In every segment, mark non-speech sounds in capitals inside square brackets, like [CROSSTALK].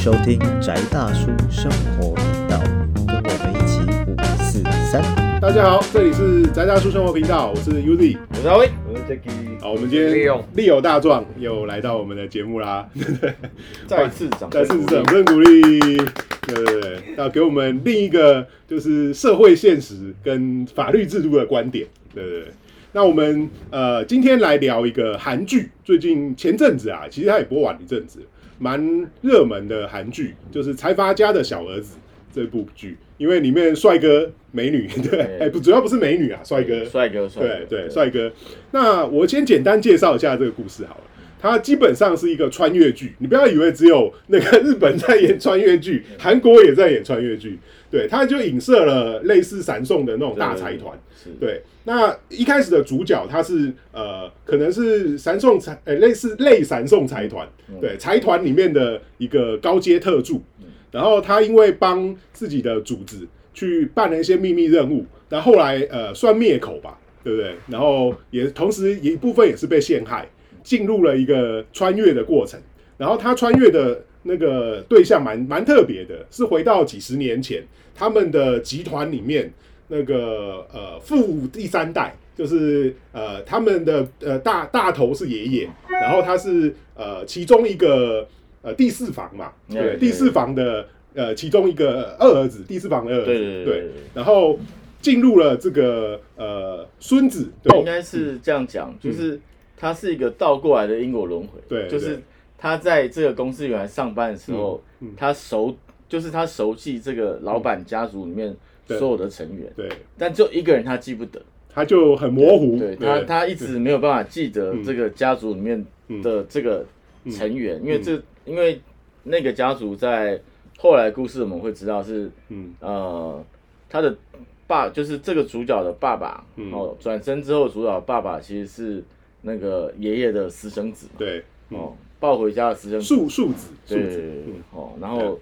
收听宅大叔生活频道，跟我们一起五四三。大家好，这里是宅大叔生活频道，我是 Uzi。我是阿威，我是 Jacky，好，我们今天利用利友大壮又来到我们的节目啦，[LAUGHS] 再次掌再次掌声鼓励，对对对，要给我们另一个就是社会现实跟法律制度的观点，对对对。那我们呃今天来聊一个韩剧，最近前阵子啊，其实它也播完一阵子，蛮热门的韩剧，就是《财阀家的小儿子》这部剧，因为里面帅哥美女，[LAUGHS] 对，对哎不主要不是美女啊，帅哥，帅哥，帅对哥，对，帅哥。那我先简单介绍一下这个故事好了。它基本上是一个穿越剧，你不要以为只有那个日本在演穿越剧，韩国也在演穿越剧。对，他就影射了类似闪送的那种大财团。是，对，那一开始的主角他是呃，可能是闪送财，呃，类似类闪送财团，对，财团里面的一个高阶特助。然后他因为帮自己的组织去办了一些秘密任务，然后后来呃算灭口吧，对不对？然后也同时一部分也是被陷害，进入了一个穿越的过程。然后他穿越的那个对象蛮蛮特别的，是回到几十年前，他们的集团里面那个呃富第三代，就是呃他们的呃大大头是爷爷，然后他是呃其中一个呃第四房嘛，对，对。第四房的呃其中一个二儿子，第四房的二儿子，对然后进入了这个呃孙子，对。应该是这样讲，就是他是一个倒过来的因果轮回，对就是对他在这个公司原来上班的时候嗯嗯，他熟，就是他熟悉这个老板家族里面所有的成员，对，但就一个人他记不得，他就很模糊，对他他一直没有办法记得嗯这个家族里面的这个成员，因为这因为那个家族在后来故事我们会知道是嗯。呃他的爸就是这个主角的爸爸，嗯。哦转身之后主角的爸爸其实是那个爷爷的私生子嘛，对，嗯。哦抱回家的私生子，树树子，树对子，嗯。哦然后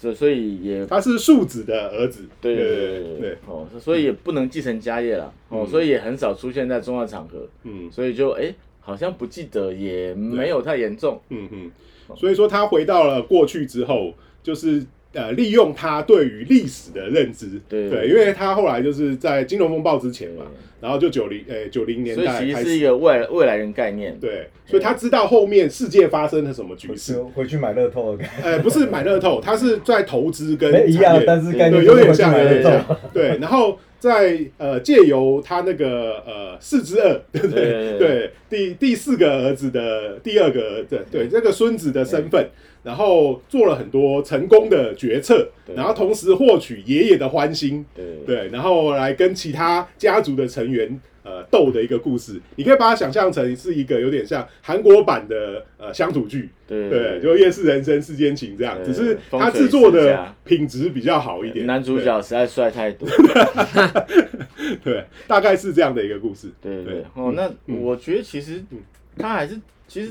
这所以也他是树子的儿子，对对对对哦，所以也不能继承家业了，哦，嗯所以也很少出现在重要场合，嗯。所以就哎、好像不记得，也没有太严重。嗯嗯，所以说他回到了过去之后，就是。呃，利用他对于历史的认知，对对，因为他后来就是在金融风暴之前嘛，然后就九零呃九零年所以代开始，其实是一个未来未来人概念。对，所以他知道后面世界发生了什么局势，回去买乐透的感觉，呃，不是买乐透，他是在投资跟一样，但是概念有点像，有点像。，对。然后在呃借由他那个呃四之二，对不对？对对，第第四个儿子的第二个儿子，对这个孙子的身份，然后做了很多成功的决策，然后同时获取爷爷的欢心，对。对，然后来跟其他家族的成员呃斗的一个故事。你可以把它想象成是一个有点像韩国版的呃乡土剧，对。对，就夜市人生、世间情这样，只是他制作的品质比较好一点。男主角实在帅太多。对 [LAUGHS] 对，大概是这样的一个故事。对对哦，那嗯我觉得其实嗯他还是其实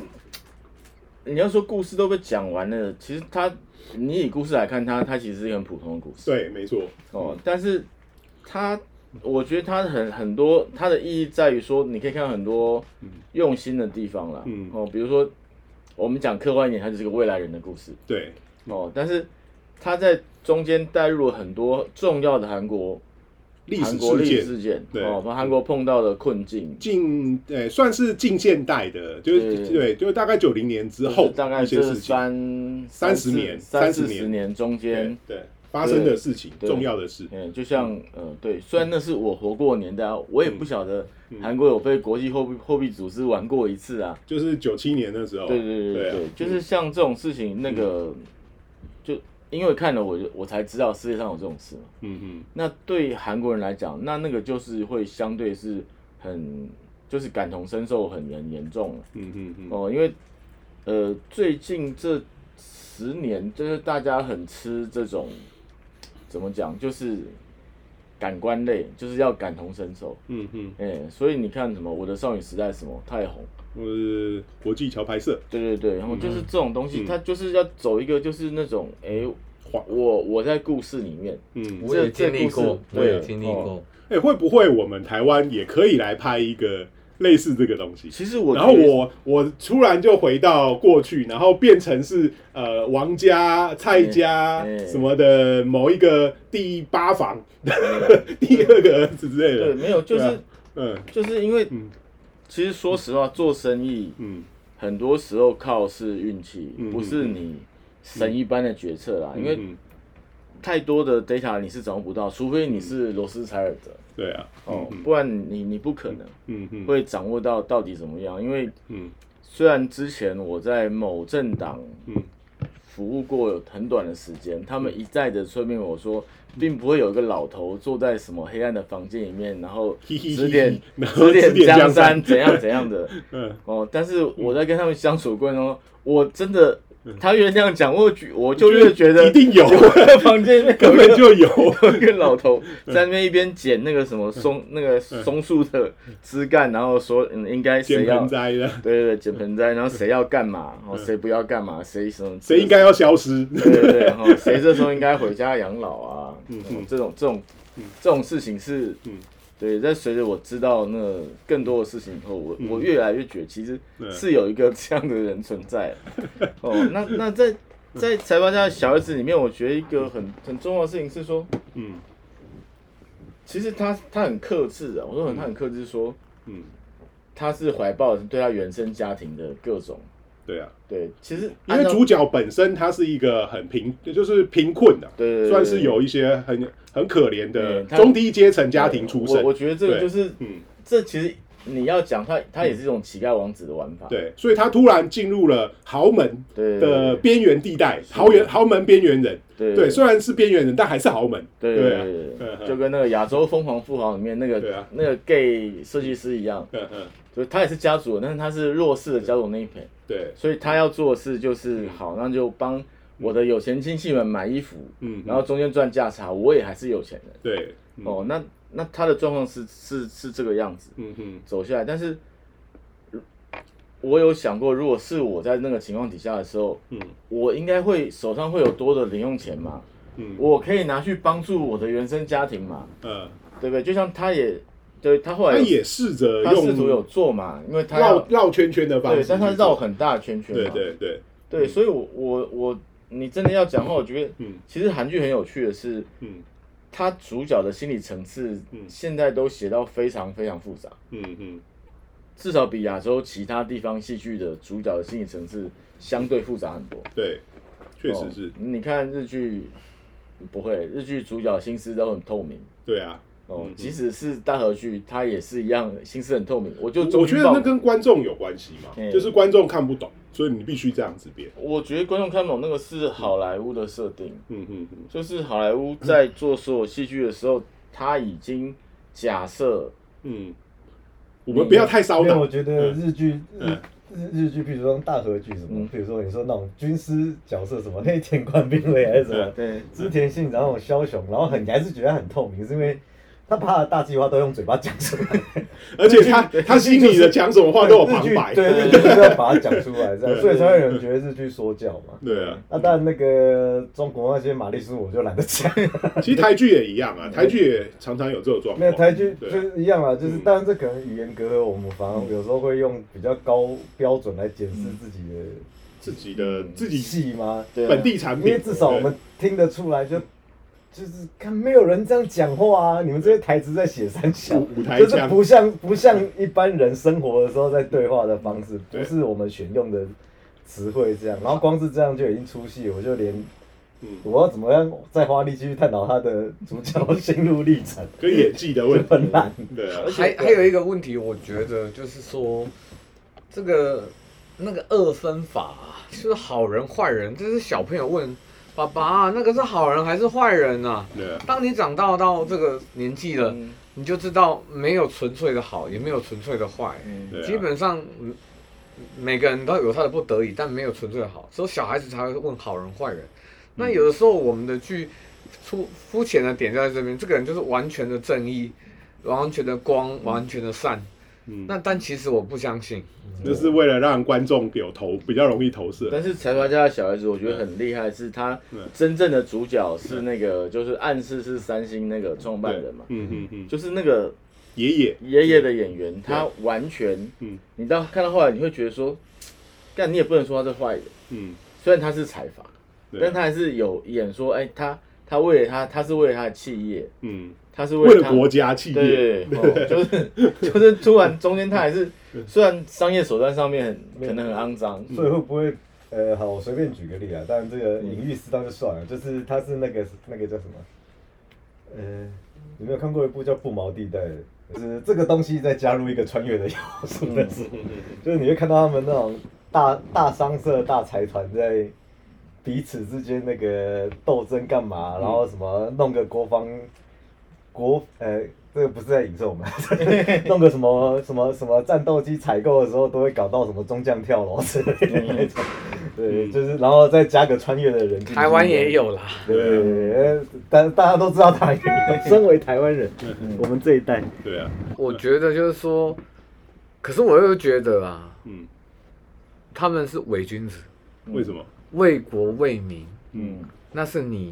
你要说故事都被讲完了，其实他你以故事来看，他他其实是一个很普通的故事。对，没错。哦，但是他我觉得他很很多它的意义在于说，你可以看到很多用心的地方啦。嗯。哦，比如说我们讲科幻一点，它就是个未来人的故事。对，哦，但是他在中间带入了很多重要的韩国历史事件事件，对哦，把韩国碰到的困境，近呃算是近现代的，就是对对，就是大概九零年之后大概这一些事情，三30年三四十年中对间，对发生的事情，重要的事。嗯，就像呃，对，虽然那是我活过的年代啊，我也不晓得韩国有被国际货币货币组织玩过一次啊。就是九七年的时候，对对对对，就是像这种事情，那个就因为看了我就我才知道世界上有这种事嘛。嗯嗯那对韩国人来讲，那那个就是会相对是很就是感同身受很严严重了嗯嗯嗯，哦，因为呃最近这十年，就是大家很吃这种怎么讲，就是感官类，就是要感同身受。嗯嗯，哎、所以你看什么《我的少女时代》什么太红，我是国际桥牌社，对对对，然后就是这种东西，嗯它就是要走一个就是那种哎、晃我我在故事里面，嗯，我也这经历过，我也对经历过哦。哎、会不会我们台湾也可以来拍一个类似这个东西。其实我然后我我突然就回到过去，然后变成是呃王家、蔡家什么的某一个第八房、[LAUGHS] 第二个儿子之类的对。没有就是、啊嗯就是因为嗯其实说实话，做生意嗯。很多时候靠是运气，嗯不是你神一般的决策啦。因为嗯太多的 data 你是掌握不到，除非你是罗斯柴尔德对啊，哦，嗯不然你你不可能嗯嗯。会掌握到到底怎么样。因为嗯。虽然之前我在某政党嗯服务过很短的时间，他们一再的催眠我说，并不会有一个老头坐在什么黑暗的房间里面，然后 [LAUGHS] [LAUGHS] 指点指点江山怎样怎样的。[LAUGHS] 嗯。哦。但是我在跟他们相处过程中，我真的他越这样讲，我觉我就越觉得一定有，[LAUGHS] 房间里 [LAUGHS] 面根本就有。有一个老头在那边一边捡那个什么松那个松树的枝干，然后说嗯应该捡谁要盆栽的，对对对，捡盆栽，然后谁要干嘛，然后谁不要干嘛，谁什么，谁应该要消失？对对对，然后 [LAUGHS] 谁这时候应该回家养老啊，这种这种这种事情是嗯，对，在随着我知道那更多的事情以后，我我越来越觉得其实是有一个这样的人存在。[LAUGHS] 哦，那那在在财阀家的小儿子里面，我觉得一个很很重要的事情是说，嗯其实他他很克制啊，我说很他很克制说，嗯，他是怀抱对他原生家庭的各种对啊，对，其实因为主角本身他是一个很贫，就是贫困的，对对对算是有一些很很可怜的中低阶层家庭出身。我我觉得这个就是嗯，这其实你要讲他，他也是一种乞丐王子的玩法。对，所以他突然进入了豪门对的边缘地带，豪园豪门边缘人。对对，虽然是边缘人，但还是豪门。对对就跟那个亚洲疯狂富豪里面那个对啊。那个 gay 设计师一样，嗯嗯，就是他也是家族的，但是他是弱势的家族那一片，对，所以他要做的事就是好，那就帮我的有钱亲戚们买衣服，嗯，然后中间赚价差，我也还是有钱人。对，嗯。哦，那那他的状况是是是这个样子嗯哼。走下来，但是我有想过，如果是我在那个情况底下的时候，嗯。我应该会手上会有多的零用钱嘛，嗯。我可以拿去帮助我的原生家庭嘛，嗯，对不对？就像他也对他后来他也试着他试图有用做嘛，因为他要绕绕圈圈的方式对，但他绕很大的圈圈嘛，对对对，对，所以我我我你真的要讲话，我觉得嗯。其实韩剧很有趣的是，嗯。他主角的心理层次嗯。现在都写到非常非常复杂。嗯嗯。至少比亚洲其他地方戏剧的主角的心理层次相对复杂很多。对，确实是。哦，你看日剧不会，日剧主角心思都很透明。对啊。哦，嗯即使是大和剧，它也是一样心思很透明。我就我觉得那跟观众有关系嘛，嗯就是观众看不懂，所以你必须这样子编。我觉得观众看不懂那个是好莱坞的设定，嗯嗯嗯，就是好莱坞在做所有戏剧的时候，[CLEARS THROAT] 他已经假设嗯，我们不要太烧因为我。觉得日剧日嗯日日剧，比如说大和剧什么嗯，比如说你说那种军师角色什么黑田官兵卫还是什么对织田信长那种枭雄，然后很你还是觉得很透明，是因为他把他的大计划都用嘴巴讲出来，而且他他心里的讲什么话都有旁白。对对对就是要把它讲出来，这样，所以才会有人觉得是去说教嘛。对啊，那当然，那个中国那些玛丽苏我就懒得讲，[LAUGHS] 其实台剧也一样啊，台剧也常常有这种状况。没有台剧就是一样啊，就是嗯。当然这可能语言隔阂，我们反而有时候会用比较高标准来检视自己的自己的自己戏吗？本地产品，因为至少我们听得出来就，就是看没有人这样讲话啊！你们这些台词在写三小舞舞台，就是不像不像一般人生活的时候在对话的方式，不是我们选用的词汇这样。然后光是这样就已经出戏，我就连嗯我要怎么样再花力气去探讨他的主角心路历程，跟演技的问题就很烂。对啊，还还有一个问题，我觉得就是说，这个那个二分法啊，就是好人坏人，这是小朋友问爸爸、那个是好人还是坏人啊？对啊，当你长大到这个年纪了，嗯你就知道没有纯粹的好，也没有纯粹的坏。基本上，嗯每个人都有他的不得已，但没有纯粹的好，所以小孩子才会问好人坏人。那有的时候我们的剧出肤浅的点就在这边，这个人就是完全的正义，完全的光，完全的善。嗯，那但其实我不相信，就是为了让观众有投比较容易投射。但是财阀家的小孩子，我觉得很厉害，是他嗯真正的主角是那个，就是暗示是三星那个创办人嘛，嗯嗯嗯，就是那个爷爷，爷爷的演员，他完全，嗯。你到看到后来，你会觉得说，但你也不能说他是坏人，嗯，虽然他是财阀，对。但他还是有演说，哎，他他为了他，他是为了他的企业，嗯，他是他为了国家企业，对，哦 [LAUGHS] 就是 [LAUGHS] 就是突然中间他还是虽然商业手段上面很可能很肮脏，所以会不会呃，好，我随便举个例啊，当然这个隐喻适当就算了，就是他是那个那个叫什么？呃，有没有看过一部叫《不毛地带》的？就是这个东西再加入一个穿越的要素的时候，就是你会看到他们那种大大商社、大财团在彼此之间那个斗争干嘛，然后什么弄个国防国呃，这个不是在影射我们，[LAUGHS] 弄个什么什么什么战斗机采购的时候，都会搞到什么中将跳楼之类的那种。对，就是然后再加个穿越的人进。台湾也有啦。对，呃但大家都知道台湾，[LAUGHS] 身为台湾人，我们这一代，对啊，我觉得就是说，可是我又觉得啊，嗯，他们是伪君子，为什么？为国为民，嗯。那是你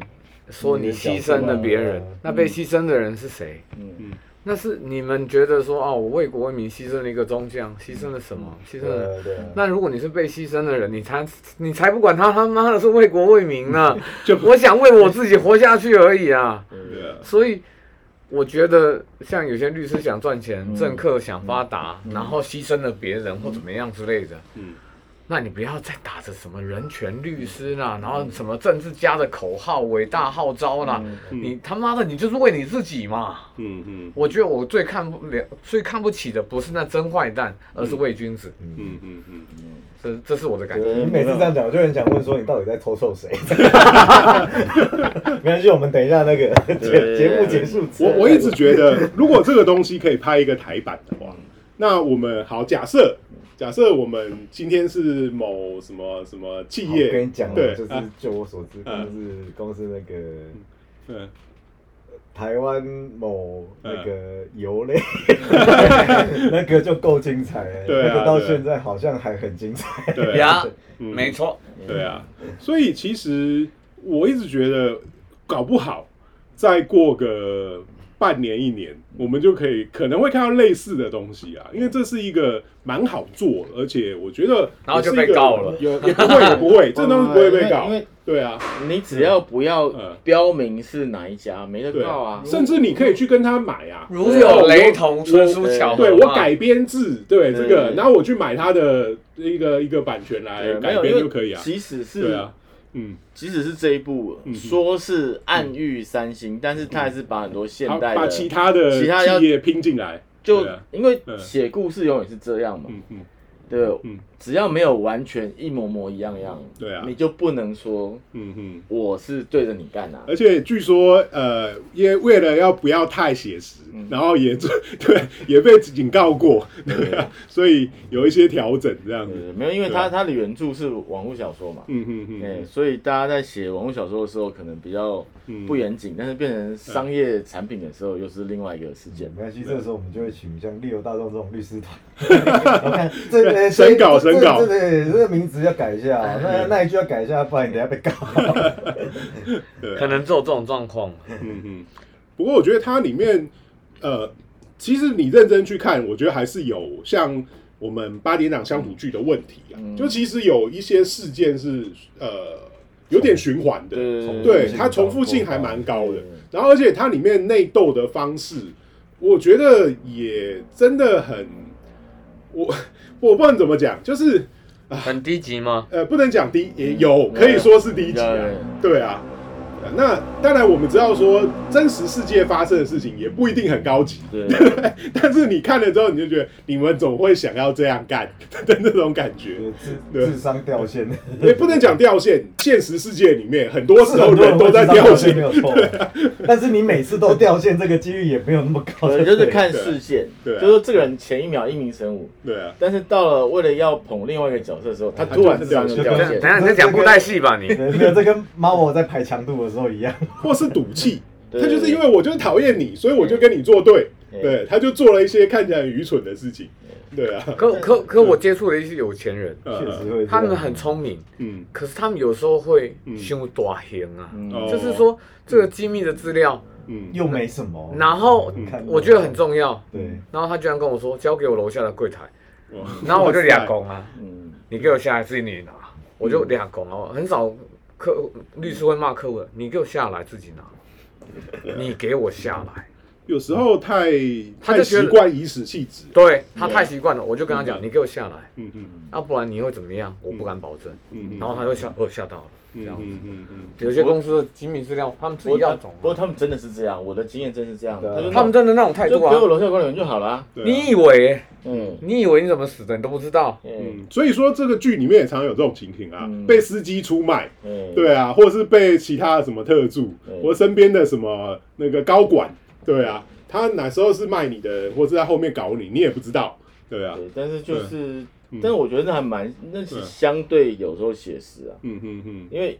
说你牺牲了别人。嗯，那被牺牲的人是谁？嗯。那是你们觉得说哦，我为国为民牺牲了一个中将，牺牲了什么？牺牲了。那如果你是被牺牲的人，你才你才不管他他妈的是为国为民呢。[LAUGHS] 就我想为我自己活下去而已啊。所以我觉得像有些律师想赚钱，嗯。政客想发达，然后牺牲了别人或怎么样之类的，嗯，那你不要再打着什么人权律师啦，然后什么政治家的口号、伟大号召啦，嗯你他妈的你就是为你自己嘛。嗯嗯我觉得我最看不了、最看不起的不是那真坏蛋，而是伪君子。嗯嗯嗯，这这是我的感觉。你每次这样讲，我就很想问说，你到底在偷臭谁？[LAUGHS] 没关系，我们等一下那个节节目结束，我我一直觉得，如果这个东西可以拍一个台版的话，那我们好假设。假设我们今天是某什么什么企好业，我跟你讲哦，对，就是啊。就我所知，嗯公司公司那个嗯，台湾某嗯那个油类，[LAUGHS] 那个就够精彩了，那个到现在好像还很精彩。对啊，没错，对啊，所以其实我一直觉得，搞不好再过个半年一年，我们就可以可能会看到类似的东西啊，因为这是一个蛮好做，而且我觉得然后就也是一个被告了。有也不会也不会，[LAUGHS] 这东西不会被告因为，对啊，你只要不要嗯。标明是哪一家，没得告啊。甚至你可以去跟他买啊，如有雷同，纯属巧合。对我改编自，对这个，然后我去买他的一个一个版权来改编就可以啊，即使是对啊，嗯，即使是这一部嗯说是暗喻三星，但是他还是把很多现代的把其他的其他要拼进来，就啊。因为嗯。写故事永远是这样嘛，嗯嗯。对嗯，只要没有完全一模模一样样，对啊。你就不能说嗯哼。我是对着你干啊。而且据说，呃，因为为了要不要太写实，嗯。然后也做 [LAUGHS] 对也被警告过，对啊，所以有一些调整这样子。没有，因为他他的原著是网络小说嘛，嗯嗯嗯哎，所以大家在写网络小说的时候，可能比较嗯。不严谨，但是变成商业产品的时候，又是另外一个事件。没关系，这个时候我们就会请像利友大众这种律师团，[LAUGHS] 我看这个审稿审稿对对，这个名字要改一下哦，那那一句要改一下，不然你等下被告。对 [LAUGHS] 啊可能只有这种状况。嗯嗯。不过我觉得它里面，呃，其实你认真去看，我觉得还是有像我们八点档乡土剧的问题啊，嗯就其实有一些事件是呃有点循环的，对对它重复性还蛮高的。然后而且它里面内斗的方式，我觉得也真的很，我 [LAUGHS] 我不知道怎么讲，就是很低级吗？呃不能讲低，也有可以说是低级啊，对啊。那当然，我们知道说真实世界发生的事情也不一定很高级，[LAUGHS] 对，但是你看了之后，你就觉得你们总会想要这样干 [LAUGHS] 的那种感觉。智智商掉线，[LAUGHS] 也不能讲掉线，现实世界里面很多时候人都在掉没线，有错。但是你每次都掉线，这个几率也没有那么高。对，就是看视线，对啊就是这个人前一秒一鸣神武，对啊，但是到了为了要捧另外一个角色的时候，他他突然就智商就掉掉线等。下你在讲布袋戏吧你？对没有，这跟猫我在排强度的时候一样。[LAUGHS] 或是赌气，[LAUGHS] 他就是因为我就是讨厌你，所以我就跟你作对，对对，他就做了一些看起来很愚蠢的事情，对啊，可可可，我接触了一些有钱人，呃确实会，他们很聪明，嗯。可是他们有时候会嗯胸大型啊，就是说这个机密的资料嗯。又没什么。然后我觉得很重要，对，然后他居然跟我说交给我楼下的柜台，然后我就俩公啊，嗯，你给我下来自己你拿，我就俩公哦，很少客律师会骂客户，你给我下来自己拿，你给我下来，有时候太太他就觉得习惯以死气质。对他太习惯了，我就跟他讲，嗯你给我下来，嗯嗯要不然你会怎么样？我不敢保证。嗯嗯，然后他就吓，哦吓到了，这样子。嗯嗯嗯有些公司的机密资料，他们自己要懂不过啊，他们真的是这样，我的经验真是这样，他们真的那种态度啊给我啊。楼下管理员就好了啊。对啊你以为？嗯你以为你怎么死的？你都不知道。嗯嗯，所以说这个剧里面也常有这种情形啊，嗯被司机出卖，嗯，对啊，或者是被其他的什么特助，嗯或身边的什么那个高管，对啊，他哪时候是卖你的，或是在后面搞你，你也不知道，对啊，对，但是就是嗯，但是我觉得那还蛮，那是相对有时候写实啊，嗯嗯嗯。因为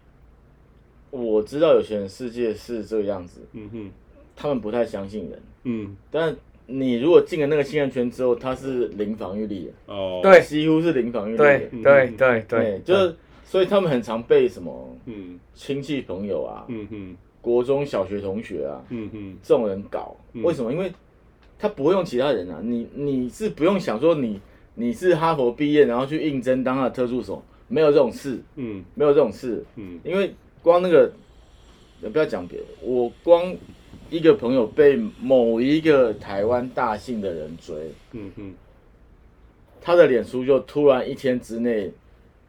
我知道有些人世界是这个样子，嗯哼他们不太相信人，嗯，但你如果进了那个信任圈之后，他是零防御力的，哦，，对。几乎是零防御力的，对嗯对对对，就是所以他们很常被什么嗯。亲戚朋友啊、嗯嗯国中小学同学啊嗯嗯。这种人搞，嗯。为什么？因为他不会用其他人啊，你你是不用想说你你是哈佛毕业然后去应征当他的特助手，没有这种事，嗯。没有这种事，嗯。因为光那个，呃不要讲别的，我光一个朋友被某一个台湾大姓的人追，嗯嗯。他的脸书就突然一天之内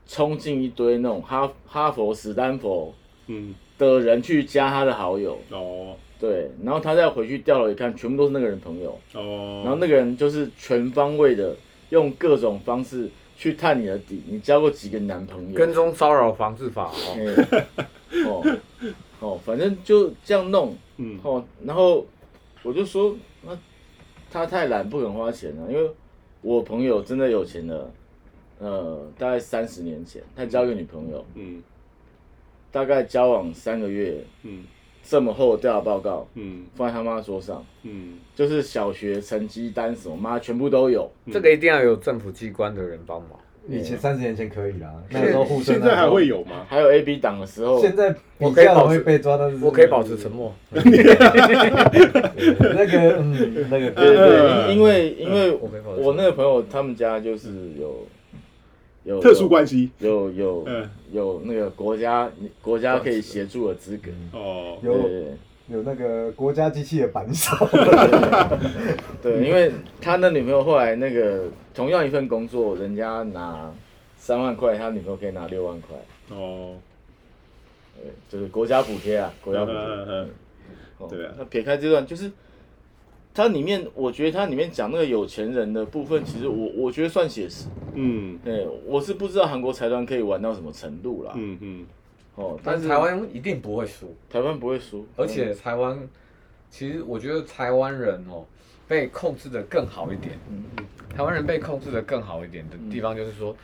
冲进一堆那种哈哈佛、史丹佛嗯，的人去加他的好友，哦。对，然后他再回去调了一看，全部都是那个人朋友，哦，然后那个人就是全方位的用各种方式去探你的底，你交过几个男朋友？跟踪骚扰防治法哦，[LAUGHS] 哎哦哦，反正就这样弄。嗯。哦，然后我就说，那他太懒，不肯花钱了，因为我朋友真的有钱了，呃，大概三十年前，他交一个女朋友，嗯大概交往三个月，嗯这么厚的调查报告嗯放在他妈桌上，嗯就是小学成绩单什么，妈全部都有。这个一定要有政府机关的人帮忙。以前三十年前可以啦，那个时候互生现在还会有吗？还有 A B 档的时候，现在我可以保持被抓，但是我可以保持沉默。[LAUGHS] 那个嗯，那个对对因为因为我那个朋友他们家就是有有特殊关系。有有嗯。有那个国家国家可以协助的资格，哦，有有那个国家机器的扳手，[LAUGHS] 对，因为他那女朋友后来那个同样一份工作，人家拿三万块，他女朋友可以拿六万块，哦，对，就是国家补贴啊，国家补贴。对啊。那撇开这段，就是它里面，我觉得它里面讲那个有钱人的部分，其实我我觉得算写实。嗯对，我是不知道韩国财团可以玩到什么程度啦。嗯嗯哦，但是台湾一定不会输，台湾不会输，而且台湾其实我觉得台湾人哦被控制的更好一点。嗯台湾人被控制的更好一点的地方就是说，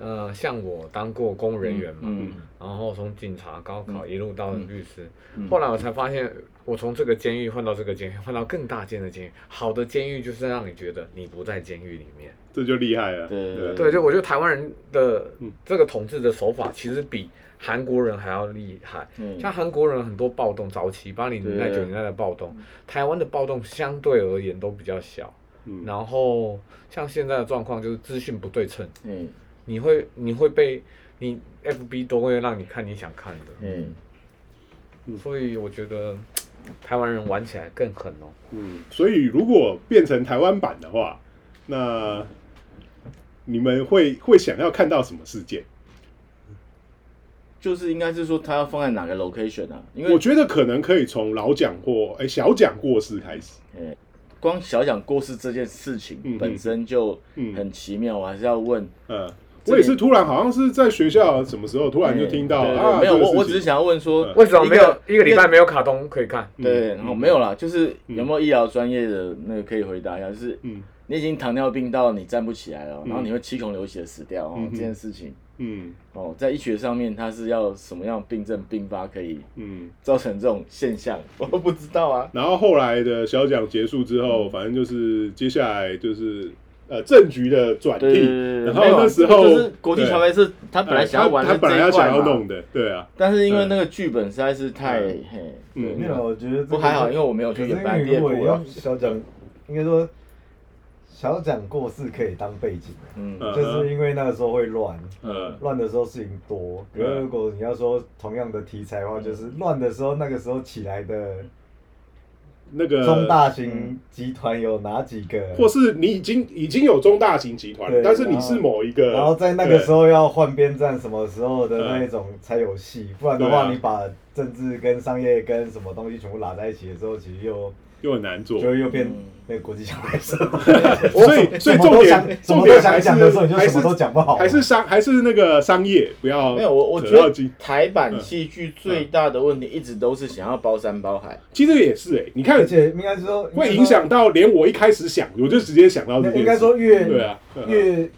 呃，像我当过公务人员嘛，嗯然后从警察高考一路到律师，嗯后来我才发现，我从这个监狱换到这个监狱，换到更大间的监狱。好的监狱就是让你觉得你不在监狱里面。这就厉害了。对对对，就我觉得台湾人的嗯。这个统治的手法，其实比韩国人还要厉害。嗯。像韩国人很多暴动，早期八零年代、九零年代的暴动，台湾的暴动相对而言都比较小。嗯。然后像现在的状况就是资讯不对称，嗯你会你会被你 FB 都会让你看你想看的，嗯，所以我觉得台湾人玩起来更狠哦。嗯，所以如果变成台湾版的话，那你们会会想要看到什么事件？就是应该是说他要放在哪个 location 啊？因为我觉得可能可以从老蒋或哎、小蒋过世开始。光小蒋过世这件事情嗯本身就嗯很奇妙，我还是要问。嗯，这我也是突然好像是在学校什么时候突然就听到对对对啊，没有，我我只是想要问说嗯，为什么没有一个礼拜没有卡通可以看？对，嗯然后没有啦，就是有没有医疗专业的那个可以回答一下？就是嗯你已经糖尿病到你站不起来了，嗯然后你会七孔流血死掉哦这件事情嗯哦，在医学上面它是要什么样病症并发可以嗯，造成这种现象？[LAUGHS] 我都不知道啊。然后后来的小奖结束之后，反正就是接下来就是呃政局的转替，然后那时候就是国际桥牌是他本来想要玩他本来要想要弄的，对啊，但是因为那个剧本实在是太嗯。嘿，没有，我觉得不还好，因为我没有可是因去演白为如果要夜部啊，小讲，应该说小讲过世可以当背景，嗯，嗯就是因为那个时候会乱，嗯，乱的时候事情多。可是如果你要说同样的题材的话，就是乱的时候，那个时候起来的那个中大型集团有哪几个？或是你已经已经有中大型集团了，但是你是某一个，然后在那个时候要换边站，什么时候的那一种才有戏？不然的话，你把政治跟商业跟什么东西全部拉在一起的时候，其实又又很难做，就又变嗯。那个国际小拍摄。[LAUGHS] 所以 [LAUGHS] 所以重点重点还是讲的时候，你就还是什么都讲不好。还是商还是那个商业，不要没有我我觉得台版戏剧最大的问题一直都是想要包山包海，其实也是哎，你看而且应该是说会影响到连我一开始想，我就直接想到这件事，应该说越对啊，嗯越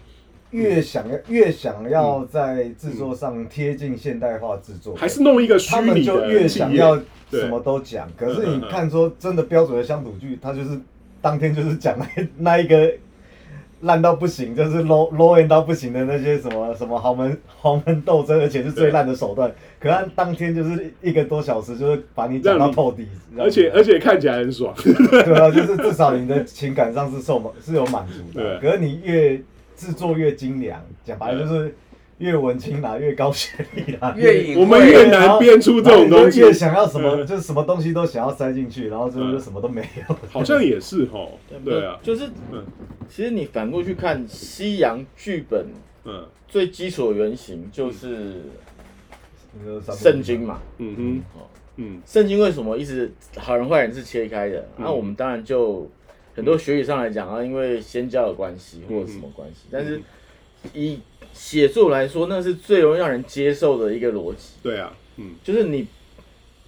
越想要越想要在制作上贴近现代化制作，还是弄一个虚他们拟就越想要对什么都讲。可是你看说真的标准的乡土剧，它就是当天就是讲那那一个 [LAUGHS] 烂到不行，就是 low low end 到不行的那些什么什么豪门豪门斗争，而且是最烂的手段。可他当天就是一个多小时，就是把你讲到透底，而且而且看起来很爽，对啊，就是至少你的情感上是受满是有满足的。对可是你越制作越精良，讲白了就是越文青啦，越高学历啦，[LAUGHS] 越隐晦。我们越难编出这种东西。越想要什么，嗯。就是什么东西都想要塞进去，然后最后就什么都没有。好像也是哈，对啊，就是嗯。其实你反过去看西洋剧本嗯。最基础的原型就是圣经嘛，嗯哼。哦，嗯。圣经为什么一直好人坏人是切开的？那、嗯我们当然就很多学理上来讲啊，因为先教的关系或者什么关系，但是以写作来说，那是最容易让人接受的一个逻辑，对啊，嗯。就是你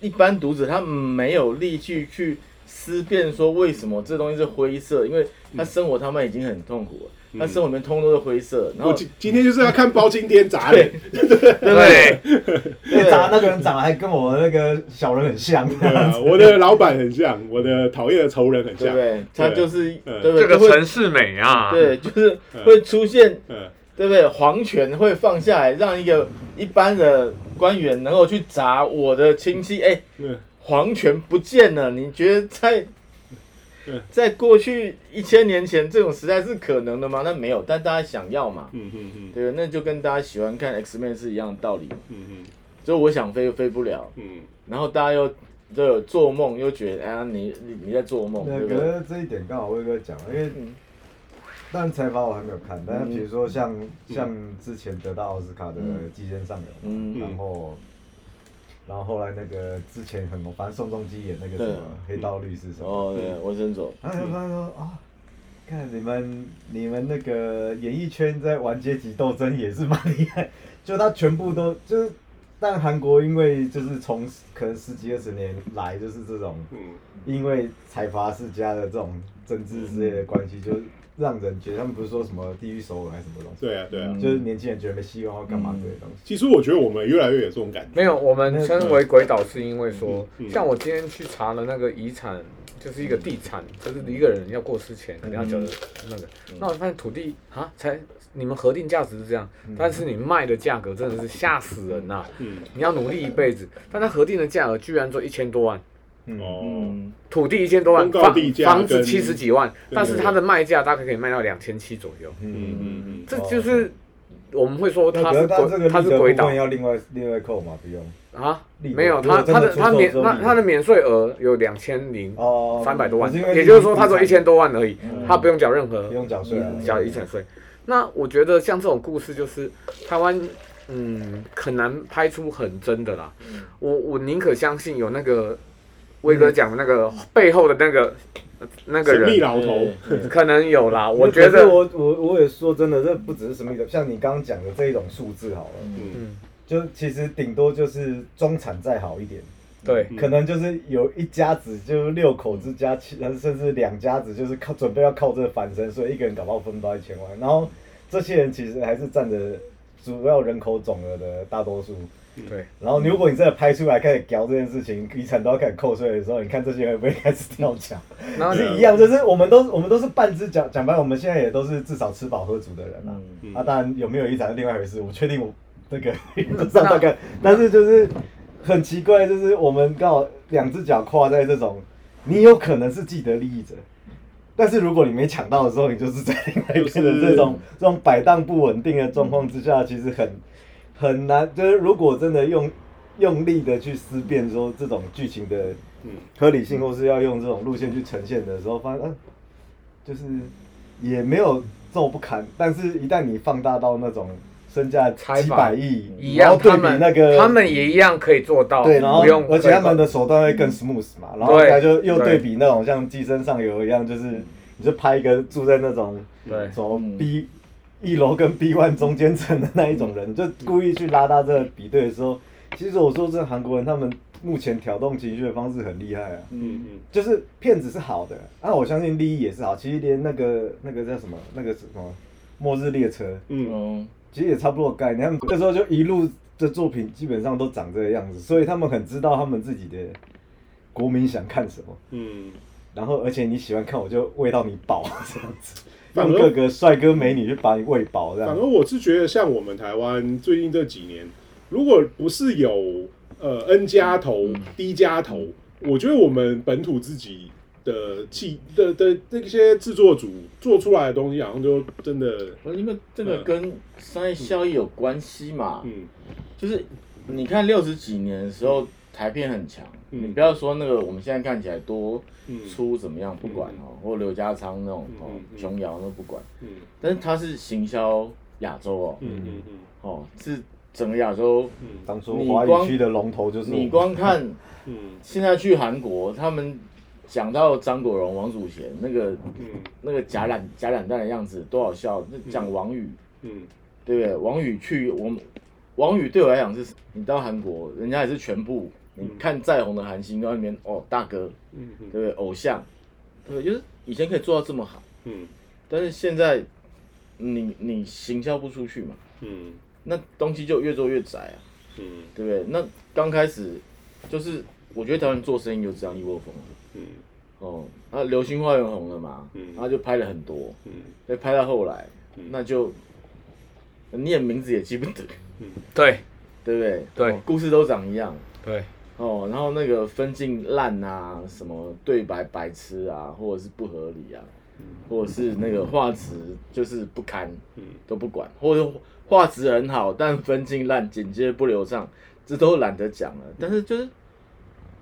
一般读者他没有力气去思辨说为什么这东西是灰色，因为他生活他们已经很痛苦了，他生活里面通通都是灰色，然后我今今天就是要看包青天砸对脸，对，那长那个人长得还跟我那个小人很像。对啊，我的老板很像，我的讨厌的仇人很像，对？他就是嗯。对不对？这个城市美啊，对，就是会出现嗯。对不对？皇权会放下来，让一个一般的官员能够去砸我的亲戚。哎，嗯。皇权不见了，你觉得在嗯在过去一千年前这种时代是可能的吗？那没有，但大家想要嘛，嗯嗯嗯。对，那就跟大家喜欢看 X Men 是一样的道理。嗯嗯就我想飞又飞不了，嗯。然后大家又都有做梦，又觉得哎呀，你你你在做梦，那对不对？可是这一点刚好威哥讲，因为嗯。当然采访我还没有看，但是比如说像嗯。像之前得到奥斯卡的嗯《寄生上流》，嗯。然后然后后来那个之前很红，反正宋仲基演那个什么黑道律师什么，哦，对，我先走，然后就发现说啊，看你们你们那个演艺圈在玩阶级斗争也是蛮厉害，就他全部都就是，但韩国因为就是从可能十几二十年来就是这种，嗯。因为财阀世家的这种政治之类的关系，就是让人觉得他们不是说什么地狱首尔还是什么东西，对啊对啊。嗯。就是年轻人觉得没希望或干嘛之类的东西。其实我觉得我们越来越有这种感觉，没有，我们称为鬼岛是因为说像我今天去查了那个遗产，就是一个地产，就是一个人要过世前肯定要交的那个，那我发现土地啊，才你们核定价值是这样，但是你卖的价格真的是吓死人呐！嗯。你要努力一辈子，但他核定的价格居然做一千多万，土地一千多万，房房子七十几万，但是它的卖价大概可以卖到两千七左右，嗯嗯嗯嗯这就是我们会说它是鬼，它是鬼岛要另外另外扣嘛，不用。啊，没有，它它的它免那它的免税额有两千零哦，三百多万，也就是说它只有一千多，多万而已，它不用缴任何不用缴税啊。缴遗产税。那我觉得像这种故事，就是台湾嗯很难拍出很真的啦。我我宁可相信有那个威哥讲的那个背后的那个那个神秘人，老头，可能有啦。[LAUGHS] 我可是觉得我我我也说真的，这不只是神秘的，像你刚刚讲的这一种数字好了，嗯。嗯。就其实顶多就是中产再好一点，对。嗯。可能就是有一家子就六口之家，其甚至两家子就是靠准备要靠这个翻身，所以一个人搞不好分不到一千万。然后这些人其实还是占着主要人口总额的大多数，对，然后如果你真的拍出来开始聊这件事情，遗产都要开始扣税的时候，你看这些会不会开始跳墙？是一样，就是我们都我们都是半只讲讲白，我们现在也都是至少吃饱喝足的人啦。嗯啊，当然有没有遗产是另外一回事，我确定我这个不知道大概，[LAUGHS] 但是就是很奇怪，就是我们刚好两只脚跨在这种，你有可能是既得利益者。但是如果你没抢到的时候，你就是在另外一边的这种这种摆荡不稳定的状况之下，其实很很难。就是如果真的用用力的去思辨说这种剧情的嗯合理性，或是要用这种路线去呈现的时候，发现嗯、就是也没有这么不堪。但是，一旦你放大到那种身价几百亿，一样，然后对比他们那个他们也一样可以做到，对，然后不用而且他们的手段会更 smooth 嘛，然后他就又对。对比那种像《寄生上游》一样，就是你就拍一个住在那种什么嗯 B 一楼跟 B one 中间层的那一种人，就故意去拉大这个比对的时候，其实我说这韩国人他们目前挑动情绪的方式很厉害啊，嗯嗯。就是骗子是好的，啊，我相信利益也是好，其实连那个那个叫什么那个什么末日列车，嗯。嗯，其实也差不多的概念。他们那时候就一路的作品基本上都长这个样子，所以他们很知道他们自己的国民想看什么。嗯，然后，而且你喜欢看，我就喂到你饱这样子，反而用各个帅哥美女去把你喂饱这样反而。我是觉得，像我们台湾最近这几年，如果不是有呃 N 加头、D 加头，我觉得我们本土自己的气的的那些制作组做出来的东西，好像就真的，因为这个跟商业效益有关系嘛，嗯。就是你看六十几年的时候，台片很强，嗯。你不要说那个我们现在看起来多嗯粗怎么样，不管哦，或刘家昌那种哦琼瑶那不管，嗯。但是它是行销亚洲哦，嗯嗯嗯。哦，是整个亚洲，嗯。当初华语区的龙头就是你光看 [LAUGHS] 嗯。现在去韩国，他们讲到张国荣、王祖贤那个嗯。那个假懒假懒蛋的样子多好笑，那讲王宇。嗯。对不对？王宇去我们，王宇对我来讲是，你到韩国，人家也是全部，你看再红的韩星都在那边哦，大哥，嗯对不对？偶像，对不对？就是以前可以做到这么好，嗯。但是现在你你行销不出去嘛，嗯。那东西就越做越窄啊，嗯。对不对？那刚开始就是我觉得台湾人做生意就这样一窝蜂嗯哦，那《流星花园》红了嘛，嗯然后就拍了很多，嗯再拍到后来，那就你连名字也记不得。对 [LAUGHS] 对不对？对哦故事都长一样对，哦。然后那个分镜烂啊，什么对白白痴啊，或者是不合理啊，或者是那个画质就是不堪，都不管，或者画质很好，但分镜烂，剪接不流畅，这都懒得讲了。但是就是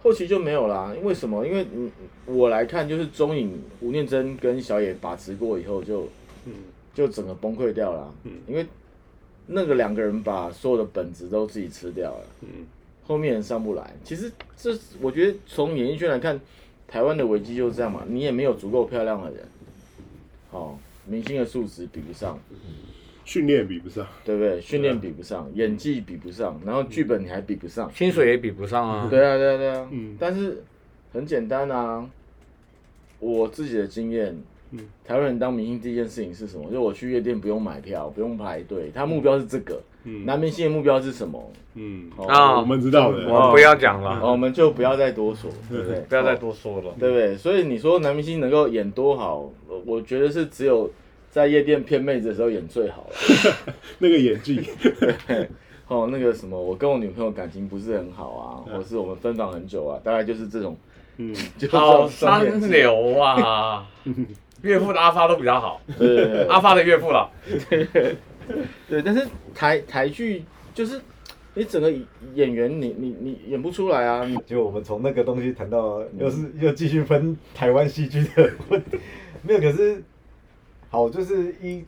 后期就没有啦，因为什么？因为嗯，我来看就是中影吴念真跟小野把持过以后就，嗯就整个崩溃掉了。嗯因为那个两个人把所有的本子都自己吃掉了，嗯后面人上不来。其实这我觉得从演艺圈来看，台湾的危机就是这样嘛，你也没有足够漂亮的人，哦，明星的素质比不上，训练比不上，对不对？训练比不上，演技比不上，然后剧本你还比不上。薪水也比不上啊。对啊，对啊，对啊。嗯但是很简单啊，我自己的经验，嗯台湾人当明星第一件事情是什么？就我去夜店不用买票，不用排队，他目标是这个。嗯男明星的目标是什么？嗯，哦啊我们知道的，我们不要讲了，哦我们就不要再多说，对不对？不要再多说了。对不对？所以你说男明星能够演多好，呃我觉得是只有在夜店骗妹子的时候演最好了。[LAUGHS] 那个演技，[LAUGHS] 哦，那个什么，我跟我女朋友感情不是很好啊，或是我们分房很久啊，大概就是这种，嗯 [LAUGHS] 好三流啊！岳父的阿发都比较好，阿发的岳父了。对，但是台台剧就是你整个演员你你你演不出来啊，就我们从那个东西谈到，又是又继续分台湾戏剧的问题，没有。可是好，就是依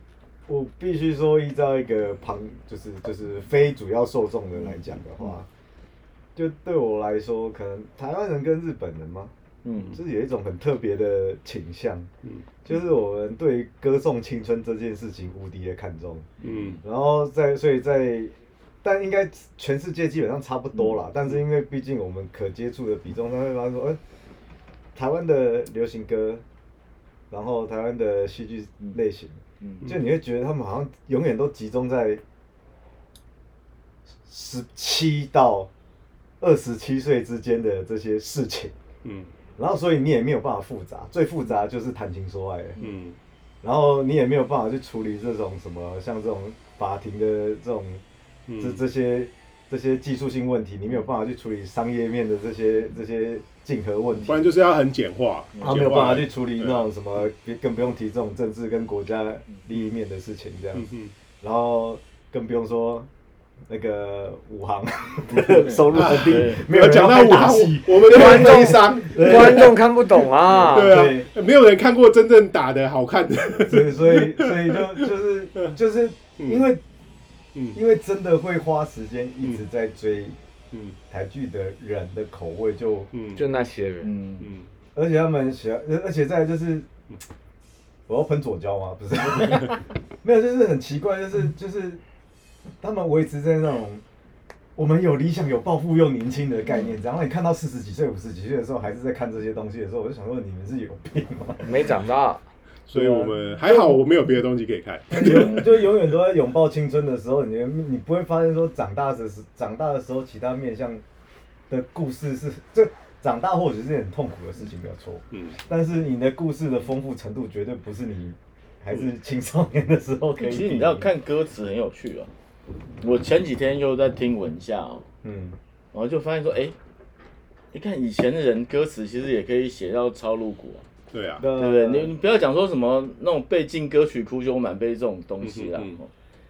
我必须说，依照一个旁就是就是非主要受众的来讲的话，就对我来说，可能台湾人跟日本人嘛，嗯就是有一种很特别的倾向，嗯就是我们对歌颂青春这件事情无敌的看重。嗯然后在所以在，但应该全世界基本上差不多啦。但是因为毕竟我们可接触的比重，他会发现说，哎、台湾的流行歌，然后台湾的戏剧类型，嗯。就你会觉得他们好像永远都集中在十七到二十七岁之间的这些事情，嗯。然后所以你也没有办法复杂，最复杂就是谈情说爱，嗯。然后你也没有办法去处理这种什么像这种法庭的这种嗯。这这些这些技术性问题，你没有办法去处理商业面的这些这些竞合问题。不，然就是要很简化，他没有办法去处理那种什么，更不用提这种政治跟国家利益面的事情这样。嗯。嗯然后更不用说那个武行 [LAUGHS] [LAUGHS] 收入很低对，没有人讲到武行我们就会悲伤。观众看不懂啊。对。啊，没有人看过真正打的好看的。所以所以所以就就是就是因为嗯。因为真的会花时间一直在追嗯。台剧的人的口味就，嗯。就那些人，嗯，嗯。而且他们喜欢，而且再来就是，我要喷左胶吗？不是，[LAUGHS] 没有，就是很奇怪，就是就是他们维持在那种我们有理想、有抱负又年轻的概念，然后你看到四十几岁、五十几岁的时候，还是在看这些东西的时候，我就想说，你们是有病吗？没长大。所以我们还好，我没有别的东西可以看。[LAUGHS] 永就永远都在拥抱青春的时候，你你不会发现说长大的时长大的时候，其他面向的故事是这长大或许是件很痛苦的事情，没有错。嗯但是你的故事的丰富程度绝对不是你还是青少年的时候可以。其实你知道看歌词很有趣哦。我前几天又在听文夏哦，嗯，然后就发现说，哎，你看以前的人歌词其实也可以写到超露骨啊，对啊，对对不对？你你不要讲说什么那种背进歌曲苦酒满杯这种东西啦。嗯嗯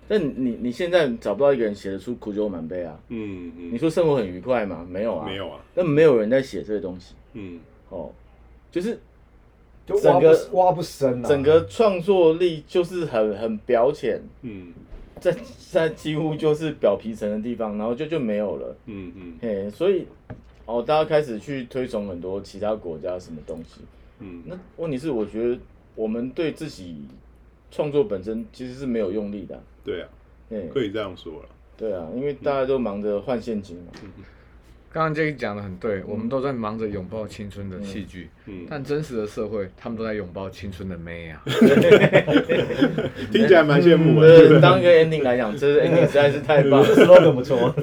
但你你现在找不到一个人写得出苦酒满杯啊？嗯嗯，你说生活很愉快吗？没有啊，没有啊，那没有人在写这个东西嗯哦，就是就挖整个不挖不深啊。整个创作力就是很很表浅，嗯 [LAUGHS] 在在几乎就是表皮层的地方，然后就就没有了。嗯嗯嘿，所以哦，大家开始去推崇很多其他国家什么东西。嗯，那问题是，我觉得我们对自己创作本身其实是没有用力的啊。对啊，嘿，可以这样说了。对啊，因为大家都忙着换现金嘛。刚刚 J 讲的很对，我们都在忙着拥抱青春的戏剧，嗯，但真实的社会，他们都在拥抱青春的妹啊。[LAUGHS] [LAUGHS] 听起来蛮羡慕呃，的。当一个 ending 来讲，这个 ending 实在是太棒了。[LAUGHS] slogan 不错。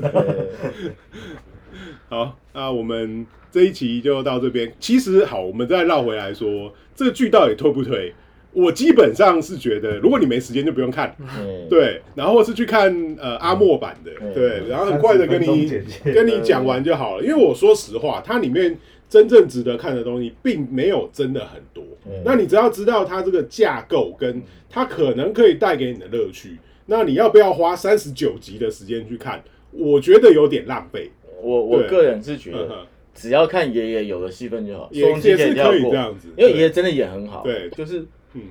对好，那我们这一期就到这边。其实好，我们再绕回来说，这个剧到底推不推？我基本上是觉得，如果你没时间就不用看，对对，然后是去看呃阿莫版的，嗯对，然后很快的跟你跟你讲完就好了。因为我说实话，它里面真正值得看的东西并没有真的很多。嗯那你只要知道它这个架构跟它可能可以带给你的乐趣，那你要不要花三十九集的时间去看？我觉得有点浪费。我我个人是觉得，只要看爷爷有的戏份就好，也是可以这样子因为对。爷爷真的演很好。对。就是嗯。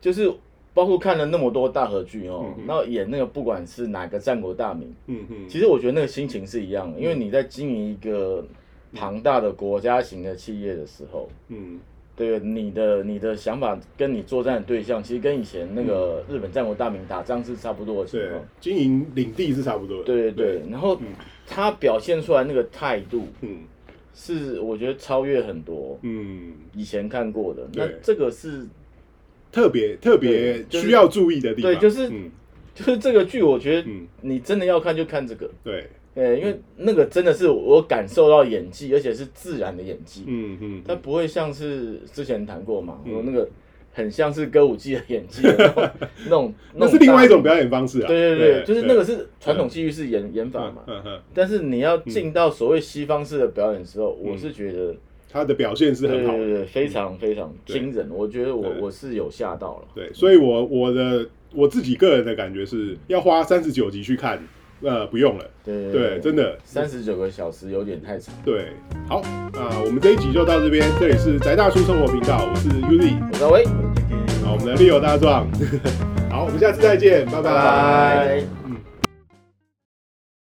就是包括看了那么多大合剧哦嗯，嗯然后演那个不管是哪个战国大名，嗯嗯，其实我觉得那个心情是一样的，因为你在经营一个庞大的国家型的企业的时候，嗯对你的你的想法跟你作战的对象，其实跟以前那个日本战国大名打仗是差不多的情对况。，经营领地是差不多的。对对对，然后嗯他表现出来那个态度，嗯是我觉得超越很多嗯，以前看过的。那这个是特别特别需要注意的地方。对就是嗯就是这个剧，我觉得嗯，你真的要看就看这个，对，对，因为那个真的是我感受到演技，而且是自然的演技，嗯嗯，它不会像是之前谈过嘛，嗯我那个很像是歌舞伎的演技的那种 [LAUGHS] 那种，那是另外一种表演。方式啊。对对对，就是那个是传统戏剧式演演法嗯嘛，嗯嗯，但是你要进到所谓西方式的表演的时候，嗯我是觉得他的表现是很好的。对对对，非常非常惊人，我觉得我我是有吓到了。对，所以我我的我自己个人的感觉是要花三十九集去看，呃，不用了。对对，真的三十九个小时有点太长。对。好，那、我们这一集就到这边，这里是宅大叔生活频道，我是 Uzi，我稍微，好，我们的 Leo 大壮，[LAUGHS] 好，我们下次再见，拜拜拜。